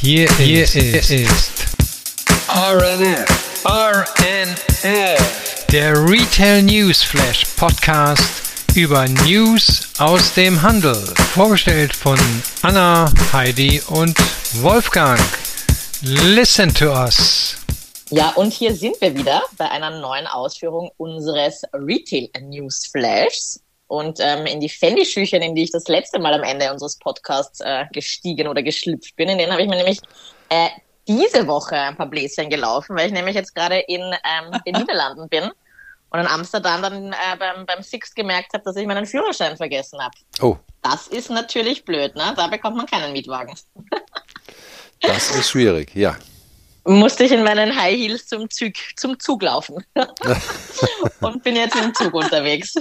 Hier, hier ist, ist RNF, RNF, der Retail News Flash Podcast über News aus dem Handel. Vorgestellt von Anna, Heidi und Wolfgang. Listen to us. Ja, und hier sind wir wieder bei einer neuen Ausführung unseres Retail News Flashs und ähm, in die Fendi-Schüchen, in die ich das letzte Mal am Ende unseres Podcasts äh, gestiegen oder geschlüpft bin. In denen habe ich mir nämlich äh, diese Woche ein paar Bläschen gelaufen, weil ich nämlich jetzt gerade in ähm, den Niederlanden bin und in Amsterdam dann äh, beim, beim Six gemerkt habe, dass ich meinen Führerschein vergessen habe. Oh. Das ist natürlich blöd, ne? Da bekommt man keinen Mietwagen. das ist schwierig, ja musste ich in meinen High Heels zum Zug, zum Zug laufen und bin jetzt im Zug unterwegs.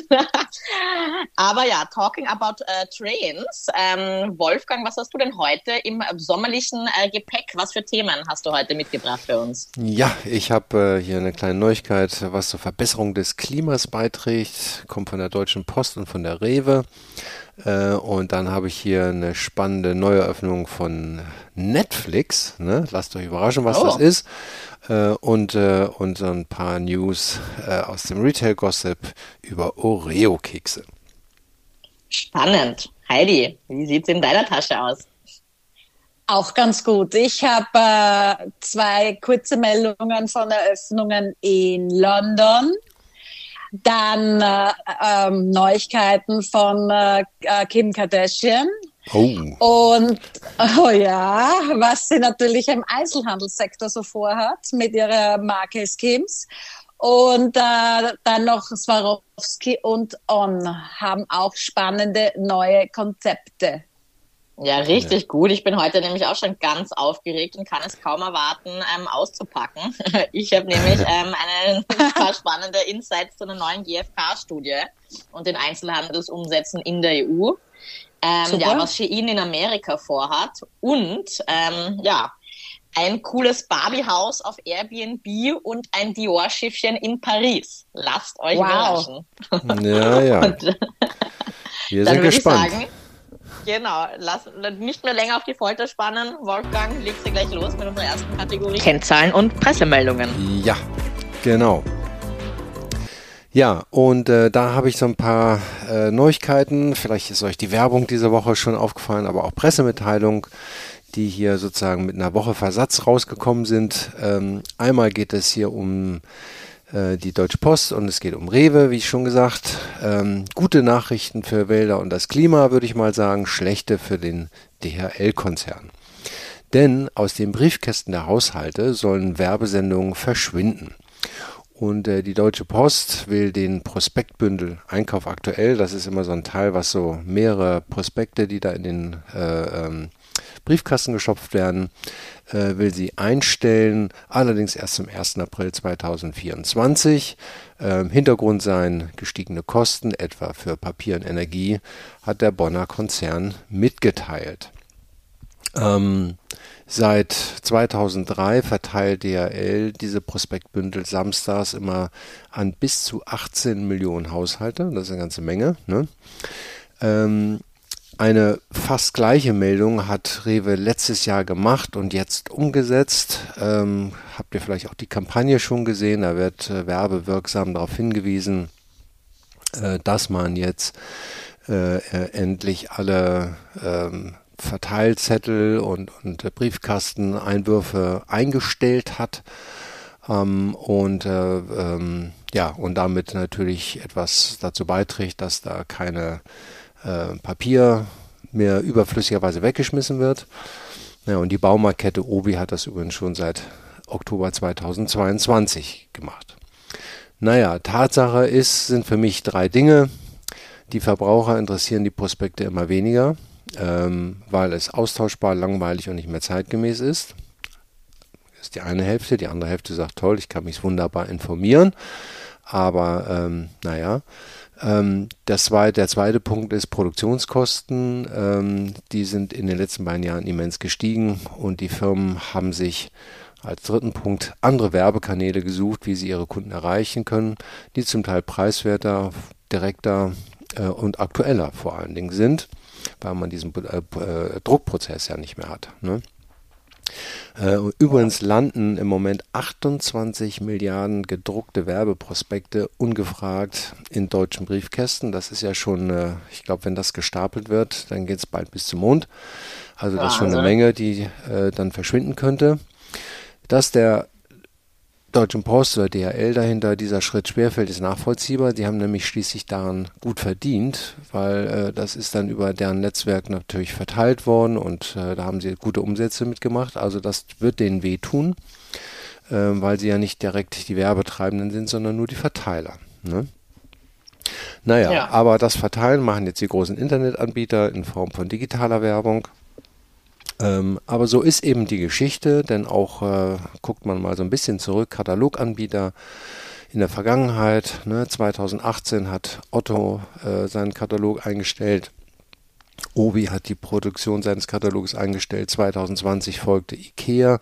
Aber ja, talking about uh, trains. Ähm, Wolfgang, was hast du denn heute im sommerlichen äh, Gepäck? Was für Themen hast du heute mitgebracht für uns? Ja, ich habe äh, hier eine kleine Neuigkeit, was zur Verbesserung des Klimas beiträgt. Kommt von der Deutschen Post und von der Rewe. Äh, und dann habe ich hier eine spannende Neueröffnung von Netflix. Ne? Lasst euch überraschen, was oh. das ist. Äh, und, äh, und so ein paar News aus dem Retail-Gossip über Oreo-Kekse. Spannend. Heidi, wie sieht es in deiner Tasche aus? Auch ganz gut. Ich habe äh, zwei kurze Meldungen von Eröffnungen in London dann äh, ähm, Neuigkeiten von äh, äh, Kim Kardashian. Oh. Und oh ja, was sie natürlich im Einzelhandelssektor so vorhat mit ihrer Marke Skims. Und äh, dann noch Swarovski und On haben auch spannende neue Konzepte ja, richtig ja. gut. Ich bin heute nämlich auch schon ganz aufgeregt und kann es kaum erwarten, ähm, auszupacken. Ich habe nämlich ähm, eine paar spannende Insights zu einer neuen GfK-Studie und den Einzelhandelsumsätzen in der EU. Ähm, ja, was Shein in Amerika vorhat und ähm, ja, ein cooles Barbie-Haus auf Airbnb und ein Dior-Schiffchen in Paris. Lasst euch wow. überraschen. Ja, ja. Wir sind gespannt. Sagen, Genau, lass nicht mehr länger auf die Folter spannen. Wolfgang, legst du gleich los mit unserer ersten Kategorie. Kennzahlen und Pressemeldungen. Ja, genau. Ja, und äh, da habe ich so ein paar äh, Neuigkeiten. Vielleicht ist euch die Werbung diese Woche schon aufgefallen, aber auch Pressemitteilung, die hier sozusagen mit einer Woche Versatz rausgekommen sind. Ähm, einmal geht es hier um äh, die Deutsche Post und es geht um Rewe, wie ich schon gesagt. Ähm, gute Nachrichten für Wälder und das Klima, würde ich mal sagen, schlechte für den DHL-Konzern. Denn aus den Briefkästen der Haushalte sollen Werbesendungen verschwinden. Und äh, die Deutsche Post will den Prospektbündel Einkauf aktuell, das ist immer so ein Teil, was so mehrere Prospekte, die da in den äh, ähm, Briefkasten geschopft werden, äh, will sie einstellen, allerdings erst zum 1. April 2024. Ähm, Hintergrund seien gestiegene Kosten, etwa für Papier und Energie, hat der Bonner Konzern mitgeteilt. Ähm, seit 2003 verteilt DHL diese Prospektbündel samstags immer an bis zu 18 Millionen Haushalte. Das ist eine ganze Menge. Ne? Ähm, eine fast gleiche Meldung hat Rewe letztes Jahr gemacht und jetzt umgesetzt. Ähm, habt ihr vielleicht auch die Kampagne schon gesehen? Da wird äh, werbewirksam darauf hingewiesen, äh, dass man jetzt äh, äh endlich alle ähm, Verteilzettel und, und Briefkasteneinwürfe eingestellt hat. Ähm, und äh, ähm, ja, und damit natürlich etwas dazu beiträgt, dass da keine äh, Papier mehr überflüssigerweise weggeschmissen wird. Ja, und die Baumarktkette Obi hat das übrigens schon seit Oktober 2022 gemacht. Naja, Tatsache ist, sind für mich drei Dinge. Die Verbraucher interessieren die Prospekte immer weniger, ähm, weil es austauschbar, langweilig und nicht mehr zeitgemäß ist. Das ist die eine Hälfte. Die andere Hälfte sagt, toll, ich kann mich wunderbar informieren. Aber ähm, naja, das zwei, der zweite Punkt ist Produktionskosten. Ähm, die sind in den letzten beiden Jahren immens gestiegen und die Firmen haben sich als dritten Punkt andere Werbekanäle gesucht, wie sie ihre Kunden erreichen können, die zum Teil preiswerter, direkter äh, und aktueller vor allen Dingen sind, weil man diesen äh, äh Druckprozess ja nicht mehr hat. Ne? Äh, übrigens landen im Moment 28 Milliarden gedruckte Werbeprospekte ungefragt in deutschen Briefkästen. Das ist ja schon, äh, ich glaube, wenn das gestapelt wird, dann geht es bald bis zum Mond. Also das ist schon eine Menge, die äh, dann verschwinden könnte. Dass der Deutschen Post oder DHL dahinter dieser Schritt schwerfällt, ist nachvollziehbar. Die haben nämlich schließlich daran gut verdient, weil äh, das ist dann über deren Netzwerk natürlich verteilt worden und äh, da haben sie gute Umsätze mitgemacht. Also das wird denen wehtun, äh, weil sie ja nicht direkt die Werbetreibenden sind, sondern nur die Verteiler. Ne? Naja, ja. aber das Verteilen machen jetzt die großen Internetanbieter in Form von digitaler Werbung. Ähm, aber so ist eben die Geschichte, denn auch äh, guckt man mal so ein bisschen zurück, Kataloganbieter in der Vergangenheit, ne, 2018 hat Otto äh, seinen Katalog eingestellt. Obi hat die Produktion seines Katalogs eingestellt. 2020 folgte IKEA.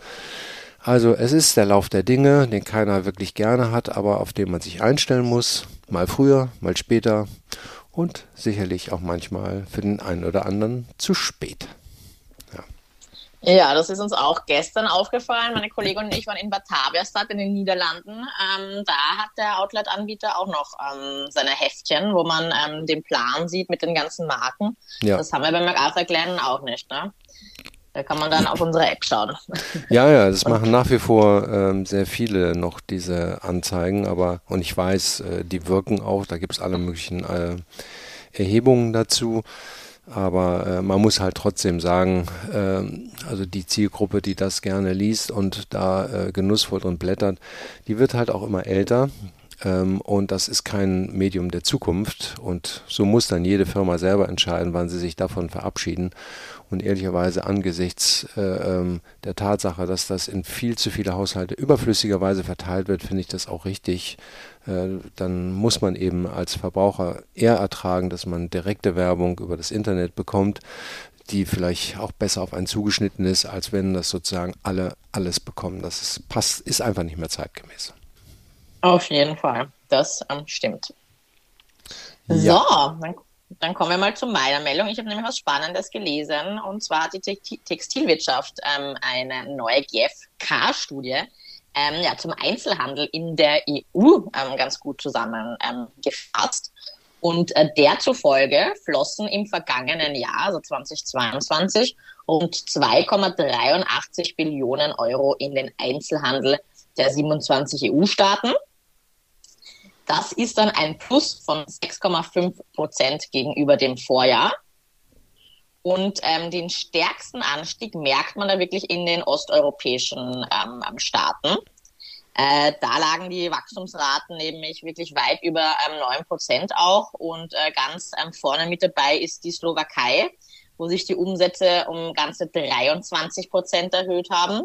Also es ist der Lauf der Dinge, den keiner wirklich gerne hat, aber auf den man sich einstellen muss. Mal früher, mal später und sicherlich auch manchmal für den einen oder anderen zu spät. Ja, das ist uns auch gestern aufgefallen. Meine Kollegin und ich waren in Bataviastad in den Niederlanden. Ähm, da hat der Outlet-Anbieter auch noch ähm, seine Heftchen, wo man ähm, den Plan sieht mit den ganzen Marken. Ja. Das haben wir bei MacArthur Glenn auch nicht. Ne? Da kann man dann auf unsere App schauen. Ja, ja, das machen nach wie vor ähm, sehr viele noch diese Anzeigen, aber und ich weiß, äh, die wirken auch, da gibt es alle möglichen äh, Erhebungen dazu. Aber äh, man muss halt trotzdem sagen, äh, also die Zielgruppe, die das gerne liest und da äh, genussvoll drin blättert, die wird halt auch immer älter. Ähm, und das ist kein Medium der Zukunft. Und so muss dann jede Firma selber entscheiden, wann sie sich davon verabschieden. Und ehrlicherweise angesichts äh, ähm, der Tatsache, dass das in viel zu viele Haushalte überflüssigerweise verteilt wird, finde ich das auch richtig. Äh, dann muss man eben als Verbraucher eher ertragen, dass man direkte Werbung über das Internet bekommt, die vielleicht auch besser auf einen zugeschnitten ist, als wenn das sozusagen alle alles bekommen. Das ist, passt, ist einfach nicht mehr zeitgemäß. Auf jeden Fall, das ähm, stimmt. Ja. So, dann, dann, kommen wir mal zu meiner Meldung. Ich habe nämlich was Spannendes gelesen und zwar hat die Textilwirtschaft ähm, eine neue GfK-Studie ähm, ja, zum Einzelhandel in der EU ähm, ganz gut zusammengefasst. und äh, der zufolge flossen im vergangenen Jahr, also 2022, rund 2,83 Billionen Euro in den Einzelhandel der 27 EU-Staaten. Das ist dann ein Plus von 6,5 Prozent gegenüber dem Vorjahr. Und ähm, den stärksten Anstieg merkt man da wirklich in den osteuropäischen ähm, Staaten. Äh, da lagen die Wachstumsraten nämlich wirklich weit über ähm, 9 Prozent auch. Und äh, ganz ähm, vorne mit dabei ist die Slowakei, wo sich die Umsätze um ganze 23 Prozent erhöht haben.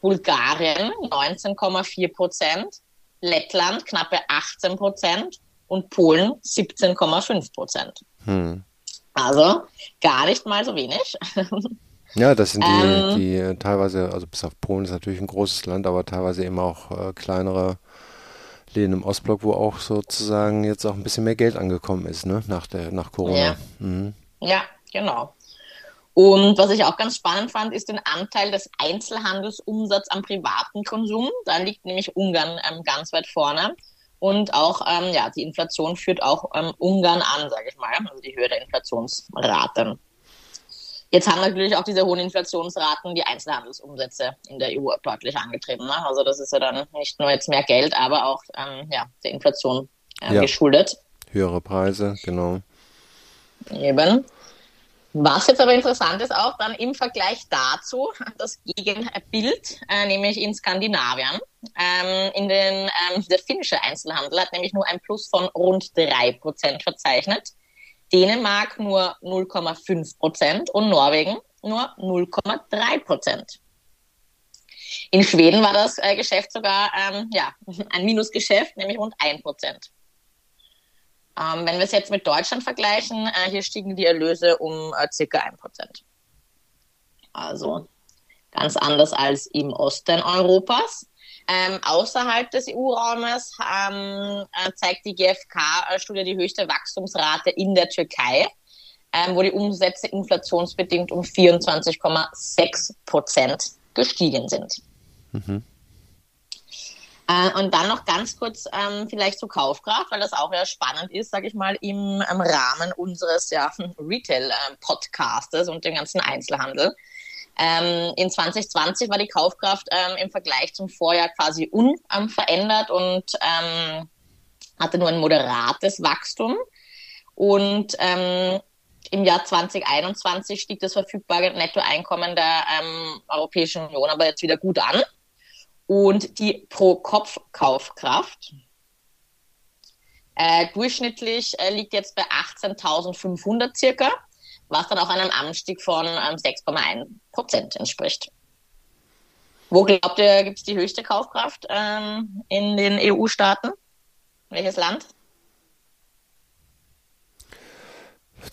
Bulgarien 19,4 Prozent, Lettland knappe 18 Prozent und Polen 17,5 Prozent. Hm. Also gar nicht mal so wenig. Ja, das sind die, ähm, die äh, teilweise, also bis auf Polen ist natürlich ein großes Land, aber teilweise eben auch äh, kleinere Läden im Ostblock, wo auch sozusagen jetzt auch ein bisschen mehr Geld angekommen ist, ne, nach der, nach Corona. Ja, mhm. ja genau. Und was ich auch ganz spannend fand, ist den Anteil des Einzelhandelsumsatzes am privaten Konsum. Da liegt nämlich Ungarn ähm, ganz weit vorne. Und auch, ähm, ja, die Inflation führt auch ähm, Ungarn an, sage ich mal, also die Höhe der Inflationsraten. Jetzt haben natürlich auch diese hohen Inflationsraten die Einzelhandelsumsätze in der EU deutlich angetrieben. Ne? Also das ist ja dann nicht nur jetzt mehr Geld, aber auch ähm, ja, der Inflation äh, ja. geschuldet. Höhere Preise, genau. Eben. Was jetzt aber interessant ist, auch dann im Vergleich dazu das Gegenbild, äh, nämlich in Skandinavien. Ähm, in den, ähm, der finnische Einzelhandel hat nämlich nur ein Plus von rund drei Prozent verzeichnet. Dänemark nur 0,5 Prozent und Norwegen nur 0,3 Prozent. In Schweden war das äh, Geschäft sogar ähm, ja, ein Minusgeschäft, nämlich rund 1 Prozent. Ähm, wenn wir es jetzt mit Deutschland vergleichen, äh, hier stiegen die Erlöse um äh, circa 1 Prozent. Also ganz anders als im Osten Europas. Ähm, außerhalb des EU-Raumes ähm, äh, zeigt die GfK-Studie die höchste Wachstumsrate in der Türkei, ähm, wo die Umsätze inflationsbedingt um 24,6 Prozent gestiegen sind. Mhm. Äh, und dann noch ganz kurz ähm, vielleicht zur Kaufkraft, weil das auch ja spannend ist, sage ich mal, im, im, Rahmen unseres ja, Retail-Podcastes und dem ganzen Einzelhandel. Ähm, in 2020 war die Kaufkraft ähm, im Vergleich zum Vorjahr quasi unverändert und ähm, hatte nur ein moderates Wachstum. Und ähm, im Jahr 2021 stieg das verfügbare Nettoeinkommen der ähm, Europäischen Union aber jetzt wieder gut an. Und die Pro-Kopf-Kaufkraft äh, durchschnittlich äh, liegt jetzt bei 18.500 circa, was dann auch einem Anstieg von ähm, 6,1 Prozent entspricht. Wo glaubt ihr, gibt es die höchste Kaufkraft ähm, in den EU-Staaten? Welches Land?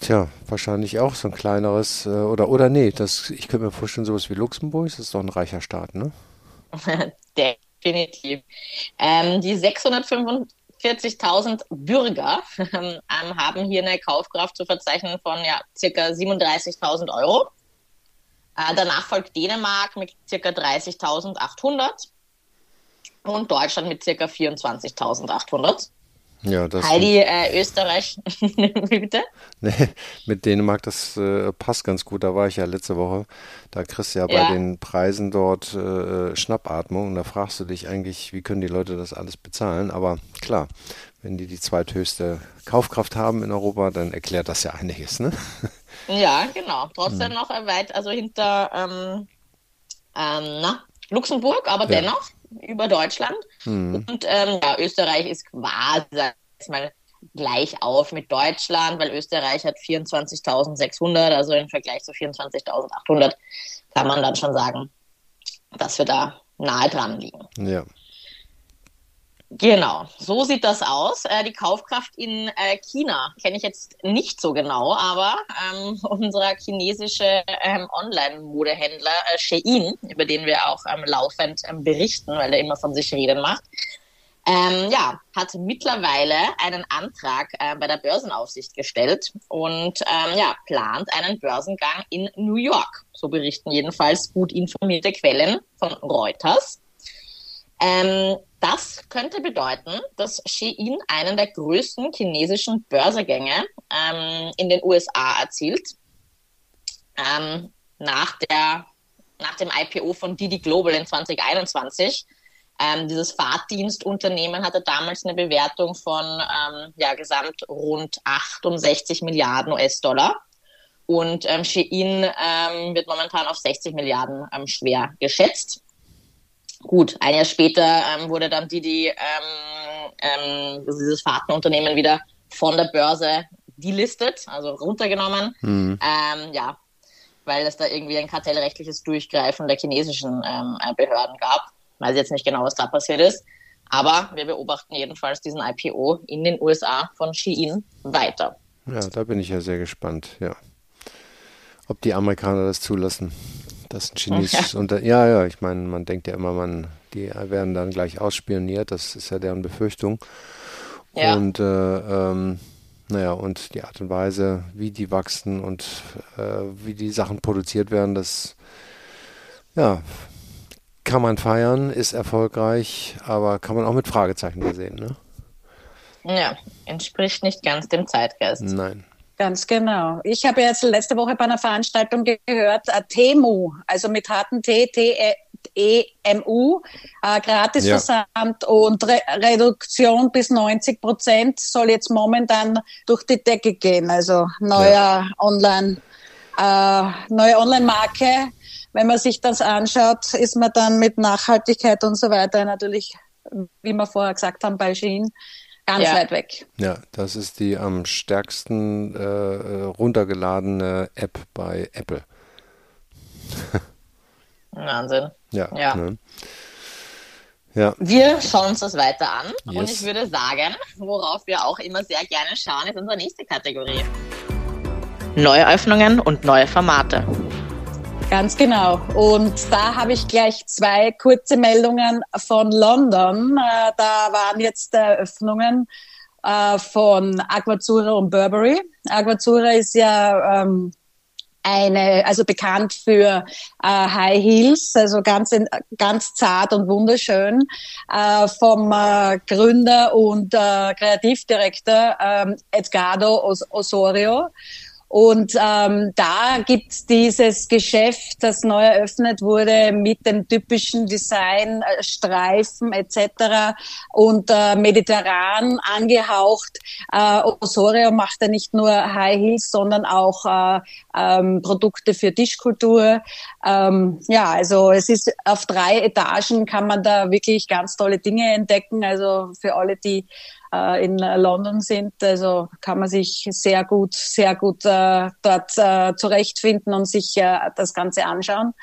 Tja, wahrscheinlich auch so ein kleineres, äh, oder, oder nee, das, ich könnte mir vorstellen, sowas wie Luxemburg, das ist doch ein reicher Staat, ne? Definitiv. Ähm, die 645.000 Bürger ähm, haben hier eine Kaufkraft zu verzeichnen von ja, circa 37.000 Euro. Äh, danach folgt Dänemark mit circa 30.800 und Deutschland mit circa 24.800. Ja, das Heidi, äh, Österreich, bitte? Nee, mit Dänemark, das äh, passt ganz gut. Da war ich ja letzte Woche. Da kriegst du ja, ja. bei den Preisen dort äh, Schnappatmung. Und da fragst du dich eigentlich, wie können die Leute das alles bezahlen? Aber klar, wenn die die zweithöchste Kaufkraft haben in Europa, dann erklärt das ja einiges, ne? Ja, genau. Trotzdem hm. noch weit, also hinter ähm, ähm, na, Luxemburg, aber ja. dennoch über Deutschland. Mhm. Und ähm, ja, Österreich ist quasi mal gleich auf mit Deutschland, weil Österreich hat 24.600, also im Vergleich zu 24.800 kann man dann schon sagen, dass wir da nahe dran liegen. Ja. Genau, so sieht das aus. Äh, die Kaufkraft in äh, China kenne ich jetzt nicht so genau, aber ähm, unser chinesische ähm, Online-Modehändler äh, Shein, über den wir auch ähm, laufend ähm, berichten, weil er immer von sich reden macht, ähm, ja, hat mittlerweile einen Antrag äh, bei der Börsenaufsicht gestellt und ähm, ja, plant einen Börsengang in New York. So berichten jedenfalls gut informierte Quellen von Reuters. Ähm, das könnte bedeuten, dass Shein einen der größten chinesischen Börsegänge ähm, in den USA erzielt. Ähm, nach, der, nach dem IPO von Didi Global in 2021. Ähm, dieses Fahrtdienstunternehmen hatte damals eine Bewertung von ähm, ja, gesamt rund 68 Milliarden US-Dollar. Und ähm, Shein ähm, wird momentan auf 60 Milliarden ähm, schwer geschätzt. Gut, ein Jahr später ähm, wurde dann Didi, ähm, ähm, dieses Fahrtenunternehmen wieder von der Börse delistet, also runtergenommen. Mhm. Ähm, ja, weil es da irgendwie ein kartellrechtliches Durchgreifen der chinesischen ähm, äh, Behörden gab. Weiß jetzt nicht genau, was da passiert ist. Aber wir beobachten jedenfalls diesen IPO in den USA von Shein weiter. Ja, da bin ich ja sehr gespannt, ja. Ob die Amerikaner das zulassen. Das ist ein chinesisches ja. Unter Ja, ja, ich meine, man denkt ja immer, man, die werden dann gleich ausspioniert, das ist ja deren Befürchtung. Ja. Und äh, ähm, naja, und die Art und Weise, wie die wachsen und äh, wie die Sachen produziert werden, das ja, kann man feiern, ist erfolgreich, aber kann man auch mit Fragezeichen versehen, ne? Ja, entspricht nicht ganz dem Zeitgeist. Nein. Ganz genau. Ich habe jetzt letzte Woche bei einer Veranstaltung gehört, äh, Temu, also mit harten T, T, E, M U, äh, Gratisversand ja. und Re Reduktion bis 90 Prozent soll jetzt momentan durch die Decke gehen. Also neuer ja. Online, äh, neue Online-Marke. Wenn man sich das anschaut, ist man dann mit Nachhaltigkeit und so weiter natürlich, wie wir vorher gesagt haben, bei Shein Ganz ja. weit weg. Ja, das ist die am stärksten äh, äh runtergeladene App bei Apple. Wahnsinn. Ja. Ja. Ne? ja. Wir schauen uns das weiter an yes. und ich würde sagen, worauf wir auch immer sehr gerne schauen, ist unsere nächste Kategorie. Neue Öffnungen und neue Formate. Ganz genau. Und da habe ich gleich zwei kurze Meldungen von London. Äh, da waren jetzt Eröffnungen äh, von Aquazzura und Burberry. Aquazzura ist ja ähm, eine, also bekannt für äh, High Heels, also ganz, ganz zart und wunderschön, äh, vom äh, Gründer und äh, Kreativdirektor äh, Edgardo Os Osorio. Und ähm, da gibt's dieses Geschäft, das neu eröffnet wurde mit dem typischen Design, äh, Streifen etc. und äh, mediterran angehaucht. Äh, Osorio macht ja nicht nur High Heels, sondern auch äh, ähm, Produkte für Tischkultur. Ähm, ja, also es ist auf drei Etagen kann man da wirklich ganz tolle Dinge entdecken. Also für alle, die äh, in London sind. Also kann man sich sehr gut, sehr gut äh, dort äh, zurechtfinden und sich äh, das Ganze anschauen.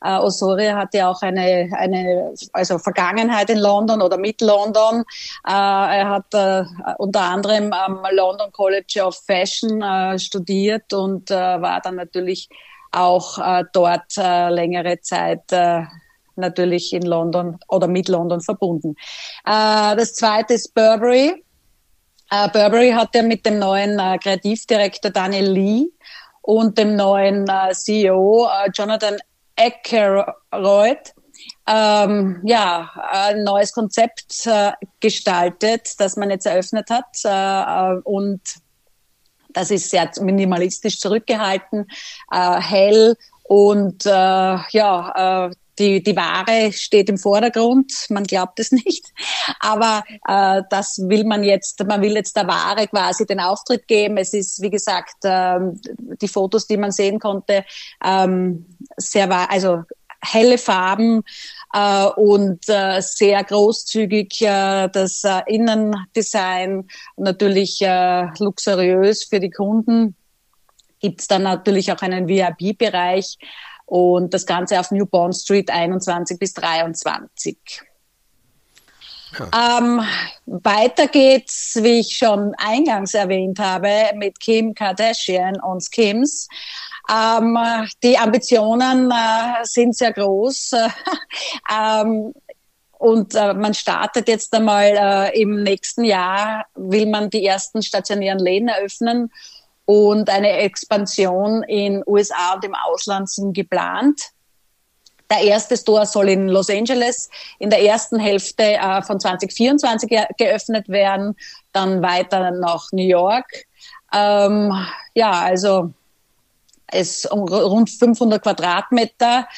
Uh, Osorio hat ja auch eine, eine also Vergangenheit in London oder mit London. Uh, er hat uh, unter anderem am London College of Fashion studiert und war dann natürlich auch dort längere Zeit natürlich in London oder mit London verbunden. Äh, das zweite ist Burberry. Äh, Burberry hat ja mit dem neuen äh, Kreativdirektor Daniel Lee und dem neuen CEO Jonathan Eckeroyd ähm, ja, ein neues Konzept äh, gestaltet, das man jetzt eröffnet hat. Äh, und das ist sehr minimalistisch zurückgehalten, äh, hell und ja, die, die Ware steht im Vordergrund, man glaubt es nicht, aber äh, das will man jetzt, man will jetzt der Ware quasi den Auftritt geben. Es ist, wie gesagt, äh, die Fotos, die man sehen konnte, ähm, sehr, also helle Farben äh, und äh, sehr großzügig äh, das äh, Innendesign, natürlich äh, luxuriös für die Kunden. Gibt es dann natürlich auch einen VIP-Bereich und das Ganze auf New Bond Street 21 bis 23. Ja. Ähm, weiter geht's, wie ich schon eingangs erwähnt habe, mit Kim Kardashian und Skims. Ähm, die Ambitionen äh, sind sehr groß. ähm, und äh, man startet jetzt einmal äh, im nächsten Jahr, will man die ersten stationären Läden eröffnen und eine Expansion in USA und im Ausland sind geplant. Der erste Store soll in Los Angeles in der ersten Hälfte äh, von 2024 ge geöffnet werden, dann weiter nach New York. Ähm, ja, also es um rund 500 Quadratmeter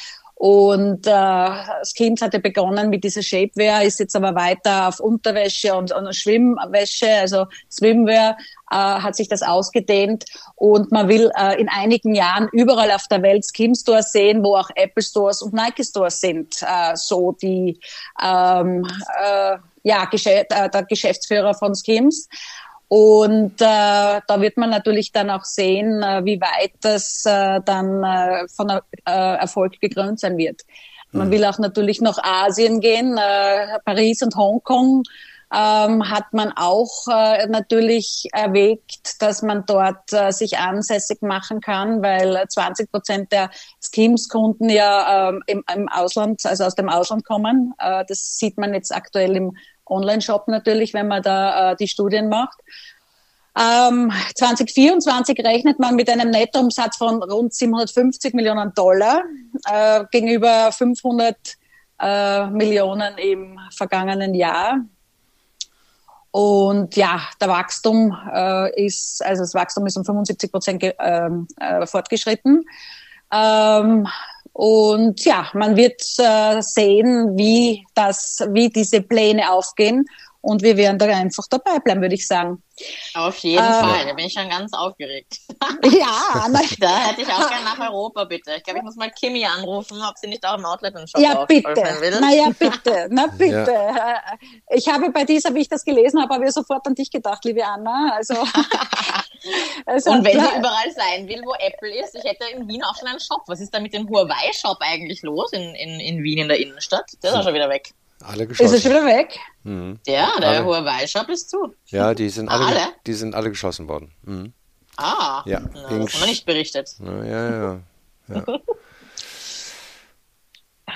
und äh, das Kind hatte begonnen mit dieser Shapewear, ist jetzt aber weiter auf Unterwäsche und, und Schwimmwäsche, also Swimwear äh, hat sich das ausgedehnt. Und man will äh, in einigen Jahren überall auf der Welt Skim Stores sehen, wo auch Apple Stores und Nike Stores sind. Äh, so die ähm, äh, ja, Gesch äh, der Geschäftsführer von Skims. Und äh, da wird man natürlich dann auch sehen, äh, wie weit das äh, dann äh, von äh, Erfolg gekrönt sein wird. Man mhm. will auch natürlich nach Asien gehen, äh, Paris und Hongkong. Ähm, hat man auch äh, natürlich erwägt, dass man dort äh, sich ansässig machen kann, weil 20 Prozent der Schemes-Kunden ja ähm, im, im, Ausland, also aus dem Ausland kommen. Äh, das sieht man jetzt aktuell im Online-Shop natürlich, wenn man da äh, die Studien macht. Ähm, 2024 rechnet man mit einem Nettoumsatz von rund 750 Millionen Dollar äh, gegenüber 500 äh, Millionen im vergangenen Jahr. Und ja, der Wachstum äh, ist, also das Wachstum ist um 75 Prozent ähm, äh, fortgeschritten. Ähm, und ja, man wird äh, sehen, wie das, wie diese Pläne aufgehen. Und wir werden da einfach dabei bleiben, würde ich sagen. Auf jeden äh, Fall, da bin ich schon ganz aufgeregt. ja, na, da hätte ich auch gerne nach Europa, bitte. Ich glaube, ich muss mal Kimi anrufen, ob sie nicht auch im Outlet einen Shop Ja, bitte. Will. Na ja, bitte. Na bitte. Ja. Ich habe bei dieser, wie ich das gelesen habe, habe ich sofort an dich gedacht, liebe Anna. Also, also Und wenn sie überall sein will, wo Apple ist, ich hätte in Wien auch schon einen Shop. Was ist da mit dem Huawei-Shop eigentlich los in, in, in Wien in der Innenstadt? Der ist auch schon wieder weg. Alle geschlossen. Ist er schon wieder weg? Mhm. Ja, der alle. Huawei-Shop ist zu. Ja, die sind alle, alle? Die sind alle geschlossen worden. Mhm. Ah, ja, na, das haben wir nicht berichtet. Na, ja, ja. ja.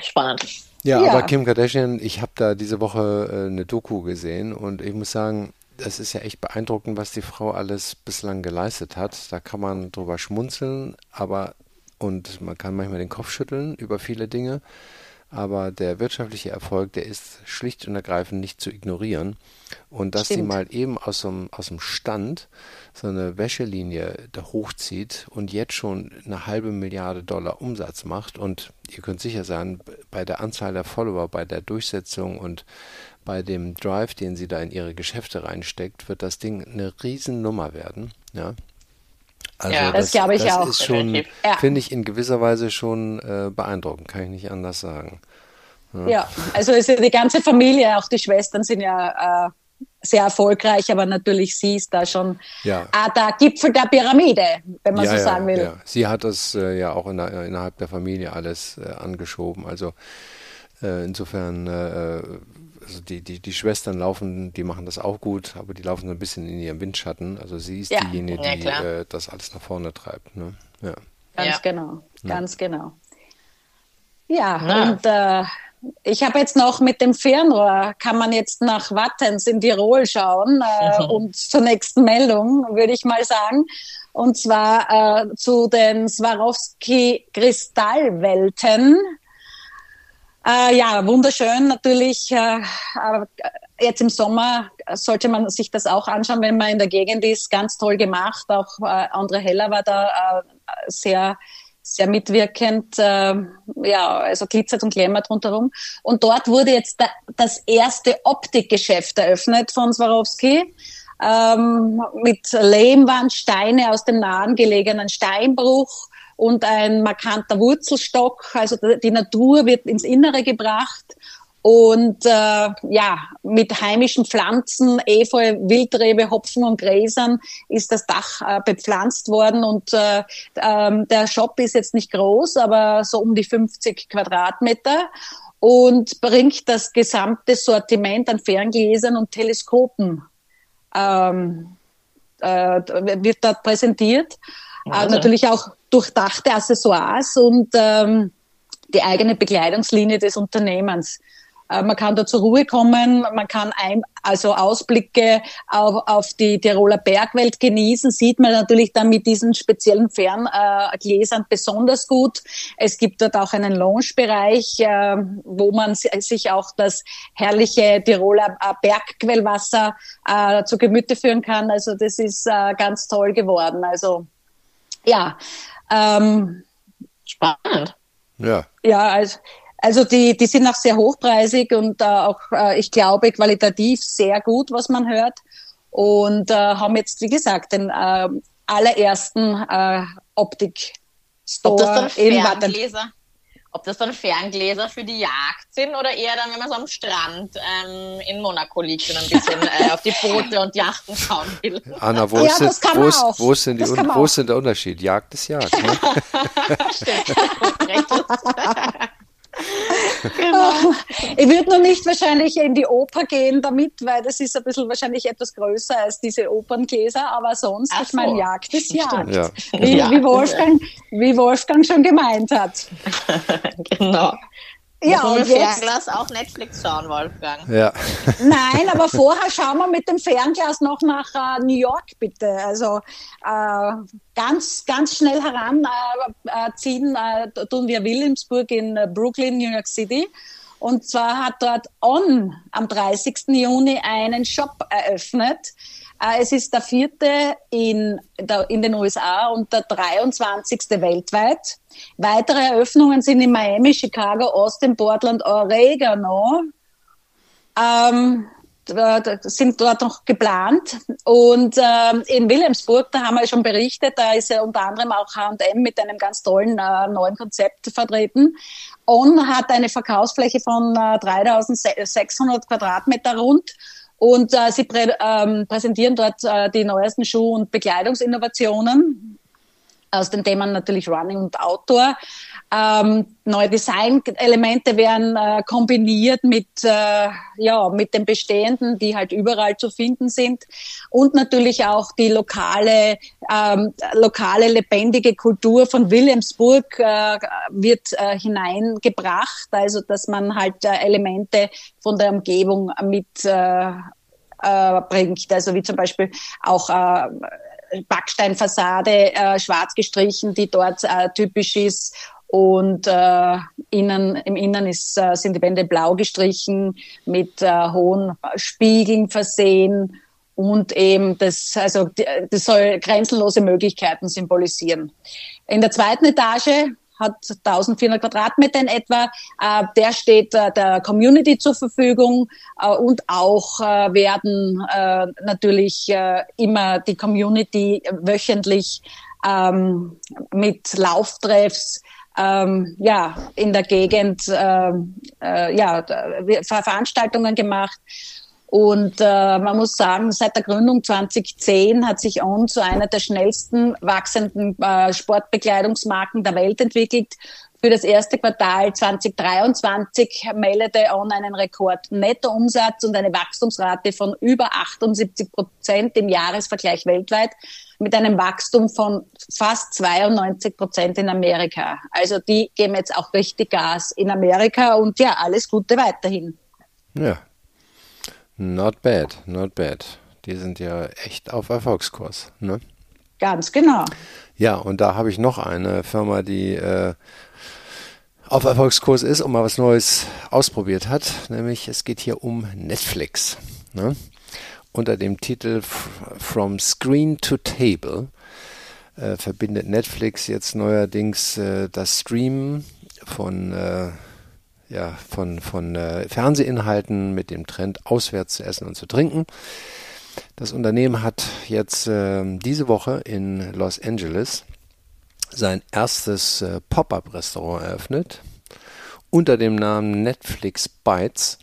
Spannend. Ja, ja, aber Kim Kardashian, ich habe da diese Woche äh, eine Doku gesehen und ich muss sagen, das ist ja echt beeindruckend, was die Frau alles bislang geleistet hat. Da kann man drüber schmunzeln, aber und man kann manchmal den Kopf schütteln über viele Dinge. Aber der wirtschaftliche Erfolg, der ist schlicht und ergreifend nicht zu ignorieren. Und dass Stimmt. sie mal eben aus dem, aus dem Stand so eine Wäschelinie da hochzieht und jetzt schon eine halbe Milliarde Dollar Umsatz macht. Und ihr könnt sicher sein, bei der Anzahl der Follower, bei der Durchsetzung und bei dem Drive, den sie da in ihre Geschäfte reinsteckt, wird das Ding eine Riesennummer werden. Ja. Also ja, das, das glaube ich das auch. ist schon, ja. finde ich in gewisser Weise schon äh, beeindruckend, kann ich nicht anders sagen. Ja, ja also ist die ganze Familie, auch die Schwestern sind ja äh, sehr erfolgreich, aber natürlich sie ist da schon ja. ah, der Gipfel der Pyramide, wenn man ja, so sagen will. Ja. Sie hat das äh, ja auch in der, innerhalb der Familie alles äh, angeschoben. Also äh, insofern äh, also die, die, die Schwestern laufen, die machen das auch gut, aber die laufen so ein bisschen in ihrem Windschatten. Also sie ist ja, diejenige, die ja, äh, das alles nach vorne treibt. Ne? Ja. Ganz ja. genau, ganz genau. Ja, und äh, ich habe jetzt noch mit dem Fernrohr, kann man jetzt nach Wattens in Tirol schauen äh, mhm. und zur nächsten Meldung, würde ich mal sagen. Und zwar äh, zu den Swarovski-Kristallwelten. Äh, ja, wunderschön natürlich. Äh, jetzt im Sommer sollte man sich das auch anschauen, wenn man in der Gegend ist. Ganz toll gemacht. Auch äh, Andre Heller war da äh, sehr sehr mitwirkend, äh, ja, also glitzert und glämmert rundherum. Und dort wurde jetzt da, das erste Optikgeschäft eröffnet von Swarovski ähm, mit Lehmwandsteine aus dem nahen gelegenen Steinbruch und ein markanter Wurzelstock. Also die Natur wird ins Innere gebracht und äh, ja, mit heimischen Pflanzen, Efeu, Wildrebe, Hopfen und Gräsern ist das Dach äh, bepflanzt worden. Und äh, äh, der Shop ist jetzt nicht groß, aber so um die 50 Quadratmeter und bringt das gesamte Sortiment an Ferngläsern und Teleskopen. Ähm, äh, wird dort präsentiert. Also. natürlich auch durchdachte Accessoires und ähm, die eigene Bekleidungslinie des Unternehmens. Äh, man kann da zur Ruhe kommen, man kann ein, also Ausblicke auf, auf die Tiroler Bergwelt genießen, sieht man natürlich dann mit diesen speziellen Ferngläsern äh, besonders gut. Es gibt dort auch einen Lounge-Bereich, äh, wo man sich auch das herrliche Tiroler äh, Bergquellwasser äh, zu Gemüte führen kann. Also das ist äh, ganz toll geworden. Also ja. Ähm, Spannend. Ja. Ja, also also die, die sind auch sehr hochpreisig und äh, auch, äh, ich glaube, qualitativ sehr gut, was man hört. Und äh, haben jetzt, wie gesagt, den äh, allerersten äh, Optik-Store in Wattengläser? Ob das dann Ferngläser für die Jagd sind oder eher dann, wenn man so am Strand ähm, in Monaco liegt und ein bisschen äh, auf die Boote und Yachten schauen will. Anna, wo, ja, ist, das wo, ist, wo, ist, denn die, wo ist denn der Unterschied? Jagd ist Jagd. Ne? Stimmt. genau. Ich würde noch nicht wahrscheinlich in die Oper gehen damit, weil das ist ein bisschen wahrscheinlich etwas größer als diese Operngläser, aber sonst, Ach ich so. meine, Jagd ist Jagd. Ja. Wie, wie, Wolfgang, wie Wolfgang schon gemeint hat. genau. Ja, und jetzt, Fernglas auch Netflix schauen, Wolfgang. Ja. Nein, aber vorher schauen wir mit dem Fernglas noch nach äh, New York, bitte. Also äh, ganz, ganz schnell heranziehen äh, äh, tun wir Williamsburg in äh, Brooklyn, New York City. Und zwar hat dort On am 30. Juni einen Shop eröffnet. Äh, es ist der vierte in, in den USA und der 23. weltweit. Weitere Eröffnungen sind in Miami, Chicago, Austin, Portland, Oregano. Ähm, sind dort noch geplant. Und äh, in Wilhelmsburg, da haben wir schon berichtet, da ist ja unter anderem auch H&M mit einem ganz tollen äh, neuen Konzept vertreten. On hat eine Verkaufsfläche von äh, 3600 Quadratmeter rund und äh, sie prä ähm, präsentieren dort äh, die neuesten Schuh- und Bekleidungsinnovationen aus den Themen natürlich Running und Outdoor. Ähm, neue Designelemente werden äh, kombiniert mit, äh, ja, mit den bestehenden, die halt überall zu finden sind. Und natürlich auch die lokale, ähm, lokale lebendige Kultur von Williamsburg äh, wird äh, hineingebracht. Also, dass man halt äh, Elemente von der Umgebung mit äh, bringt. Also wie zum Beispiel auch äh, Backsteinfassade äh, schwarz gestrichen, die dort äh, typisch ist. Und äh, innen, im Innern ist, äh, sind die Wände blau gestrichen, mit äh, hohen Spiegeln versehen und eben das, also das soll grenzenlose Möglichkeiten symbolisieren. In der zweiten Etage hat 1400 Quadratmeter in etwa. Äh, der steht äh, der Community zur Verfügung äh, und auch äh, werden äh, natürlich äh, immer die Community wöchentlich ähm, mit Lauftreffs ähm, ja, in der Gegend ähm, ja, Veranstaltungen gemacht und äh, man muss sagen, seit der Gründung 2010 hat sich On zu einer der schnellsten wachsenden äh, Sportbekleidungsmarken der Welt entwickelt. Für das erste Quartal 2023 meldete On einen Rekord Nettoumsatz und eine Wachstumsrate von über 78 Prozent im Jahresvergleich weltweit mit einem Wachstum von fast 92 Prozent in Amerika. Also die geben jetzt auch richtig Gas in Amerika und ja, alles Gute weiterhin. Ja, Not bad, not bad. Die sind ja echt auf Erfolgskurs, ne? Ganz genau. Ja, und da habe ich noch eine Firma, die äh, auf Erfolgskurs ist und mal was Neues ausprobiert hat. Nämlich es geht hier um Netflix. Ne? Unter dem Titel From Screen to Table äh, verbindet Netflix jetzt neuerdings äh, das Streamen von äh, ja, von, von äh, Fernsehinhalten mit dem Trend auswärts zu essen und zu trinken. Das Unternehmen hat jetzt äh, diese Woche in Los Angeles sein erstes äh, Pop-up-Restaurant eröffnet. Unter dem Namen Netflix Bites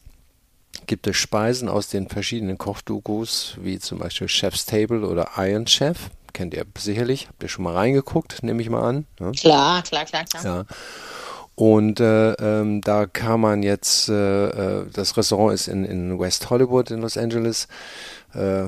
gibt es Speisen aus den verschiedenen Kochdokus, wie zum Beispiel Chef's Table oder Iron Chef. Kennt ihr sicherlich, habt ihr schon mal reingeguckt, nehme ich mal an. Ne? Klar, klar, klar, klar. Ja. Und äh, ähm, da kann man jetzt, äh, äh, das Restaurant ist in, in West Hollywood in Los Angeles, äh,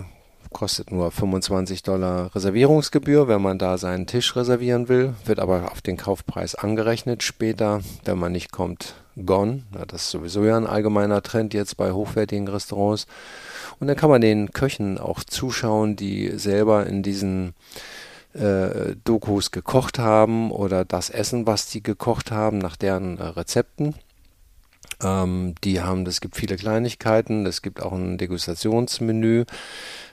kostet nur 25 Dollar Reservierungsgebühr, wenn man da seinen Tisch reservieren will, wird aber auf den Kaufpreis angerechnet später, wenn man nicht kommt, gone. Ja, das ist sowieso ja ein allgemeiner Trend jetzt bei hochwertigen Restaurants. Und dann kann man den Köchen auch zuschauen, die selber in diesen äh, Dokus gekocht haben oder das Essen, was die gekocht haben, nach deren äh, Rezepten. Ähm, die haben, es gibt viele Kleinigkeiten, es gibt auch ein Degustationsmenü.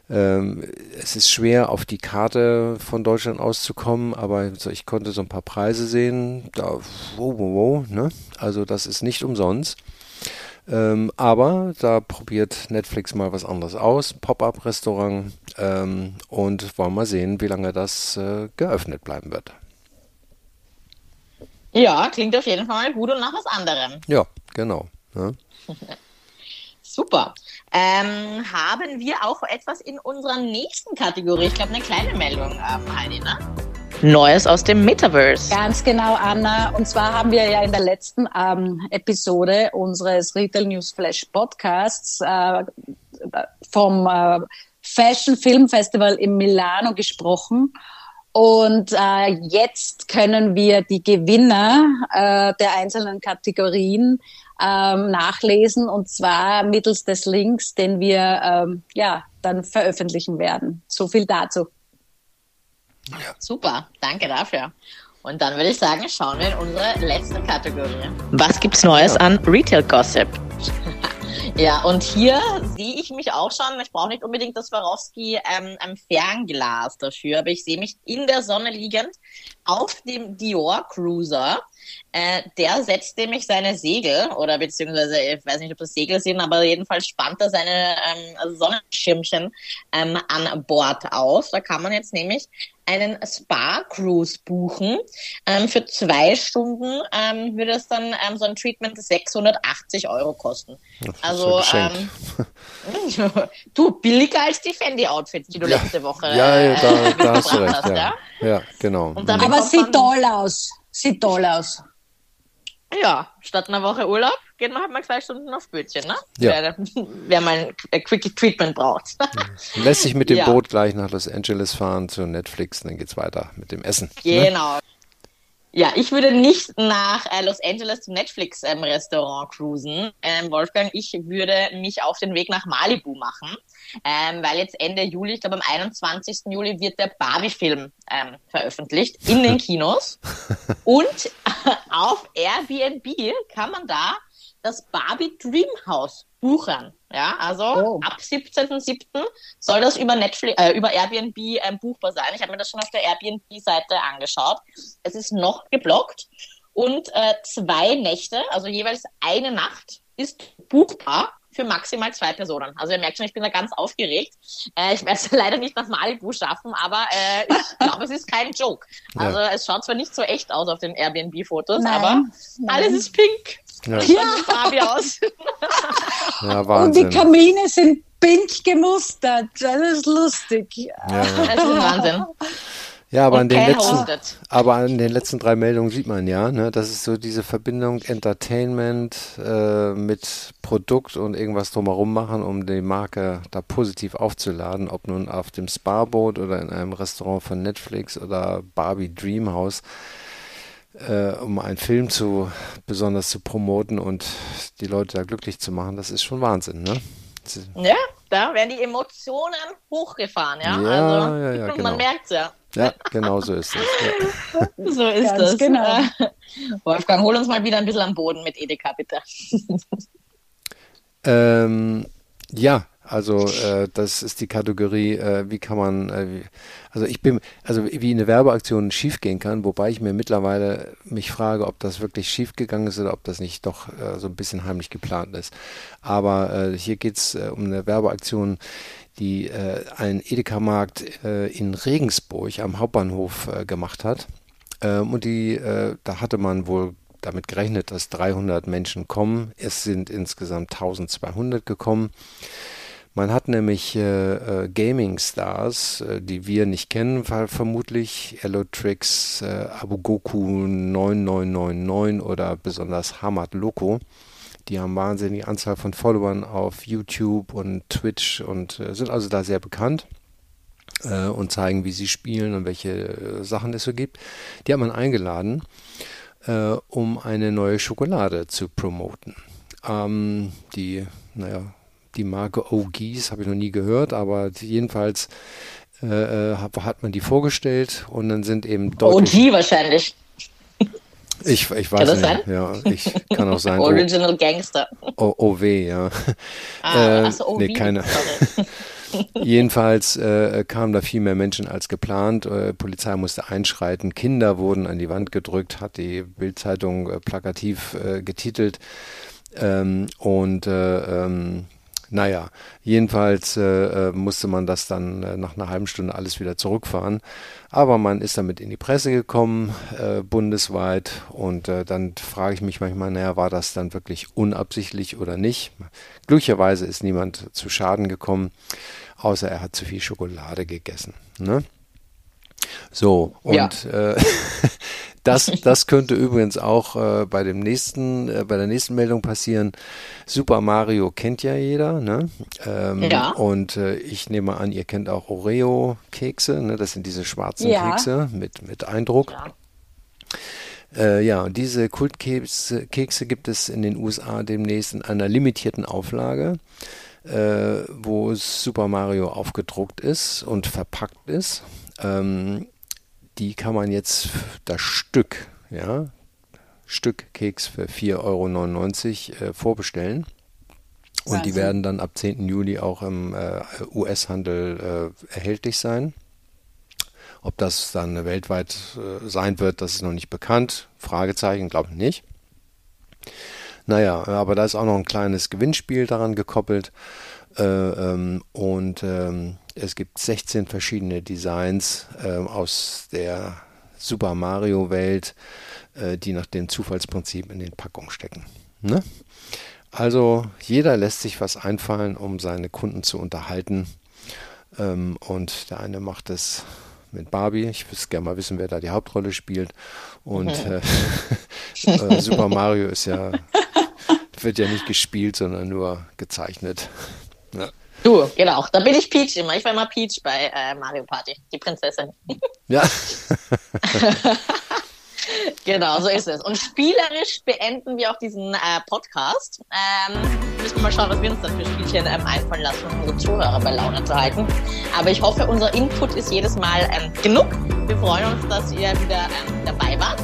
Ähm, es ist schwer, auf die Karte von Deutschland auszukommen, aber ich konnte so ein paar Preise sehen. Da, wow, wow, wow, ne? Also das ist nicht umsonst. Ähm, aber da probiert Netflix mal was anderes aus, Pop-up-Restaurant ähm, und wollen mal sehen, wie lange das äh, geöffnet bleiben wird. Ja, klingt auf jeden Fall gut und nach was anderem. Ja, genau. Ja. Super. Ähm, haben wir auch etwas in unserer nächsten Kategorie? Ich glaube, eine kleine Meldung, ähm, Heidi, ne? Neues aus dem Metaverse. Ganz genau, Anna. Und zwar haben wir ja in der letzten ähm, Episode unseres Retail News Flash Podcasts äh, vom äh, Fashion Film Festival in Milano gesprochen. Und äh, jetzt können wir die Gewinner äh, der einzelnen Kategorien ähm, nachlesen und zwar mittels des Links, den wir ähm, ja dann veröffentlichen werden. So viel dazu. Ja. Super, danke dafür. Und dann würde ich sagen, schauen wir in unsere letzte Kategorie. Was gibt's Neues an Retail Gossip? Ja, und hier sehe ich mich auch schon. Ich brauche nicht unbedingt das Swarovski ähm, am Fernglas dafür, aber ich sehe mich in der Sonne liegend auf dem Dior Cruiser. Äh, der setzt nämlich seine Segel, oder beziehungsweise, ich weiß nicht, ob das Segel sind, aber jedenfalls spannt er seine ähm, Sonnenschirmchen ähm, an Bord aus. Da kann man jetzt nämlich einen Spa-Cruise buchen. Ähm, für zwei Stunden ähm, würde es dann ähm, so ein Treatment 680 Euro kosten. Also, ähm, du, billiger als die Fendi-Outfits, die du ja. letzte Woche ja, ja, da, äh, da hast du recht, hast, ja. ja. genau. Aber sieht toll aus. Sieht toll aus. Ja, statt einer Woche Urlaub geht man halt mal zwei Stunden auf Bötchen, ne? Ja. Wer, wer mal ein Quick Treatment braucht. Lässt sich mit dem ja. Boot gleich nach Los Angeles fahren zu Netflix, dann geht's weiter mit dem Essen. Ne? Genau. Ne? Ja, ich würde nicht nach äh, Los Angeles zum Netflix-Restaurant ähm, cruisen, ähm, Wolfgang. Ich würde mich auf den Weg nach Malibu machen, ähm, weil jetzt Ende Juli, ich glaube am 21. Juli, wird der Barbie-Film ähm, veröffentlicht in den Kinos. Und äh, auf Airbnb kann man da das Barbie Dreamhouse buchen. Ja, also oh. ab 17.07. soll das über Netflix, äh, über Airbnb ähm, buchbar sein. Ich habe mir das schon auf der Airbnb-Seite angeschaut. Es ist noch geblockt und äh, zwei Nächte, also jeweils eine Nacht, ist buchbar für maximal zwei Personen. Also ihr merkt schon, ich bin da ganz aufgeregt. Äh, ich werde es leider nicht nach Malibu schaffen, aber äh, ich glaube, es ist kein Joke. Also ja. es schaut zwar nicht so echt aus auf den Airbnb-Fotos, aber nein. alles ist pink. Ja. ja. Barbie aus. ja, Wahnsinn. Und die Kamine sind pink gemustert. Das ist lustig. Ja, Das ist Wahnsinn. Ja, aber an, den letzten, aber an den letzten drei Meldungen sieht man ja, ne, das ist so diese Verbindung Entertainment äh, mit Produkt und irgendwas drumherum machen, um die Marke da positiv aufzuladen, ob nun auf dem Sparboot oder in einem Restaurant von Netflix oder Barbie Dreamhouse, äh, um einen Film zu besonders zu promoten und die Leute da glücklich zu machen, das ist schon Wahnsinn, ne? Ja, da werden die Emotionen hochgefahren, ja. ja also ja, ja, genau. man merkt es ja. Ja, genau so ist es. Ja. So ist Ganz das. Genau. Wolfgang, hol uns mal wieder ein bisschen am Boden mit Edeka, bitte. ähm, ja, also äh, das ist die Kategorie, äh, wie kann man, äh, wie, also ich bin, also wie eine Werbeaktion schiefgehen kann, wobei ich mir mittlerweile mich frage, ob das wirklich schiefgegangen ist oder ob das nicht doch äh, so ein bisschen heimlich geplant ist. Aber äh, hier geht es äh, um eine Werbeaktion, die äh, ein Edeka-Markt in Regensburg am Hauptbahnhof gemacht hat. Ähm, und die, da hatte man wohl damit gerechnet, dass 300 Menschen kommen. Es sind insgesamt 1200 gekommen. Man hat nämlich äh, äh, Gaming-Stars, äh, die wir nicht kennen, vermutlich Elotrix, äh, Abugoku 9999 oder besonders Hamad Loco. Die haben wahnsinnige Anzahl von Followern auf YouTube und Twitch und äh, sind also da sehr bekannt äh, und zeigen, wie sie spielen und welche Sachen es so gibt. Die hat man eingeladen, um eine neue Schokolade zu promoten. Ähm, die, naja, die Marke OGs habe ich noch nie gehört, aber jedenfalls äh, äh hat man die vorgestellt und dann sind eben deutlich... OG wahrscheinlich. Ich, ich weiß nicht. Sein? Ja, ich kann auch sein. Original Gangster. O OW, ja. Ah, äh, OW. Nee, keine. Jedenfalls äh, kamen da viel mehr Menschen als geplant. Äh, Polizei musste einschreiten. Kinder wurden an die Wand gedrückt, hat die Bildzeitung äh, plakativ äh, getitelt. Ähm, und äh, ähm, naja, jedenfalls äh, äh, musste man das dann äh, nach einer halben Stunde alles wieder zurückfahren. Aber man ist damit in die Presse gekommen, äh, bundesweit. Und äh, dann frage ich mich manchmal, naja, war das dann wirklich unabsichtlich oder nicht? Glücklicherweise ist niemand zu Schaden gekommen, außer er hat zu viel Schokolade gegessen. Ne? So, und ja. äh, das, das könnte übrigens auch äh, bei dem nächsten, äh, bei der nächsten Meldung passieren. Super Mario kennt ja jeder, ne? Ähm, ja. Und äh, ich nehme an, ihr kennt auch Oreo-Kekse, ne? Das sind diese schwarzen ja. Kekse mit, mit Eindruck. Ja. Äh, ja, und diese Kultkekse Kekse gibt es in den USA demnächst in einer limitierten Auflage, äh, wo Super Mario aufgedruckt ist und verpackt ist. Ähm, die kann man jetzt das Stück, ja, Stück Keks für 4,99 Euro äh, vorbestellen. Und die werden dann ab 10. Juli auch im äh, US-Handel äh, erhältlich sein. Ob das dann weltweit äh, sein wird, das ist noch nicht bekannt. Fragezeichen, glaube ich nicht. Naja, aber da ist auch noch ein kleines Gewinnspiel daran gekoppelt. Äh, ähm, und ähm, es gibt 16 verschiedene Designs äh, aus der Super Mario Welt, äh, die nach dem Zufallsprinzip in den Packungen stecken. Ne? Also jeder lässt sich was einfallen, um seine Kunden zu unterhalten. Ähm, und der eine macht es mit Barbie. Ich würde gerne mal wissen, wer da die Hauptrolle spielt. Und äh, äh, Super Mario ist ja, wird ja nicht gespielt, sondern nur gezeichnet. Ja. Du, genau. Da bin ich Peach immer. Ich war immer Peach bei äh, Mario Party, die Prinzessin. Ja. Genau, so ist es. Und spielerisch beenden wir auch diesen äh, Podcast. Ähm, müssen wir mal schauen, was wir uns dann für Spielchen ähm, einfallen lassen, um unsere Zuhörer bei Laune zu halten. Aber ich hoffe, unser Input ist jedes Mal ähm, genug. Wir freuen uns, dass ihr wieder ähm, dabei wart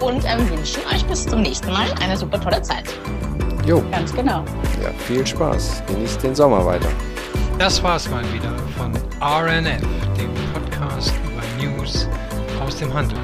und ähm, wünschen euch bis zum nächsten Mal eine super tolle Zeit. Jo, Ganz genau. ja, viel Spaß. Genießt den Sommer weiter. Das war's mal wieder von RNF, dem Podcast über News aus dem Handel.